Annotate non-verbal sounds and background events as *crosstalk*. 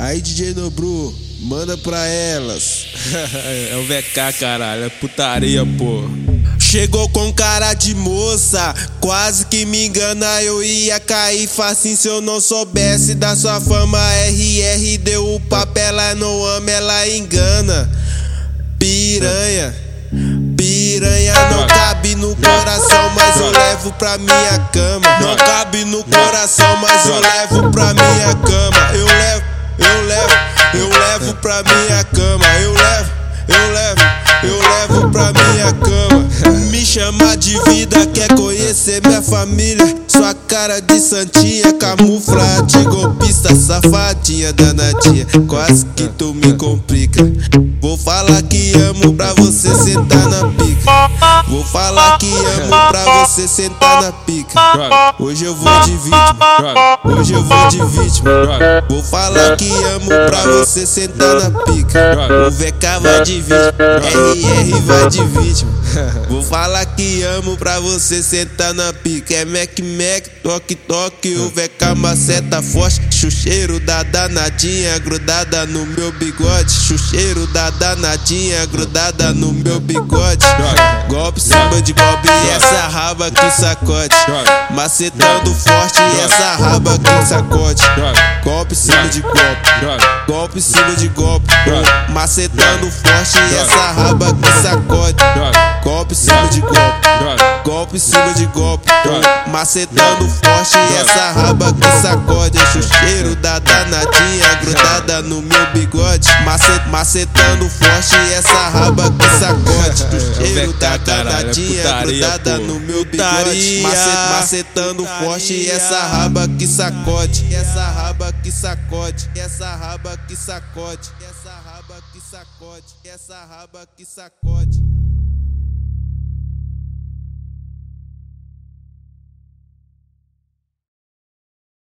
Aí, DJ Nobru, manda pra elas. *laughs* é o VK, caralho. É putaria, pô. Chegou com cara de moça, quase que me engana. Eu ia cair facinho se eu não soubesse da sua fama. RR deu o papel, ela não ama, ela engana. Piranha, piranha não cabe no coração, mas eu levo pra minha cama. Não cabe no coração, mas eu levo pra minha cama. Pra minha cama. Eu levo, eu levo, eu levo pra minha cama. Me chama de vida, quer conhecer minha família. Sua cara de santinha, camufla de golpista, safadinha, danadinha. Quase que tu me complica. Vou falar que amo pra você sentar na pica. Vou falar que amo pra você sentar na pica. Hoje eu vou de vítima. Hoje eu vou de vítima. Vou falar que amo pra você sentar na pica. O VK vai de vítima. RR vai de vítima. *laughs* Vou falar que amo pra você sentar na pica. É Mac Mac, toque toque. O VK maceta forte. Chucheiro da danadinha grudada no meu bigode. Chucheiro da danadinha grudada no meu bigode. Golpe cima de golpe essa raba que sacode. Macetando forte essa raba que sacode. Golpe cima de golpe. Golpe cima de golpe. Macetando forte essa raba que sacode. Golpe cima de golpe. Golpe cima de golpe. Macetando forte essa raba que sacode. É chucheiro da danadinha grudada no meu bigode. Macet, macetando forte essa raba que sacode. Chucheiro *laughs* da danadinha grudada no meu bigode. Macet, macetando forte e essa raba que sacode. Essa raba que sacode. Essa raba que sacode. Essa raba que sacode. Essa raba que sacode.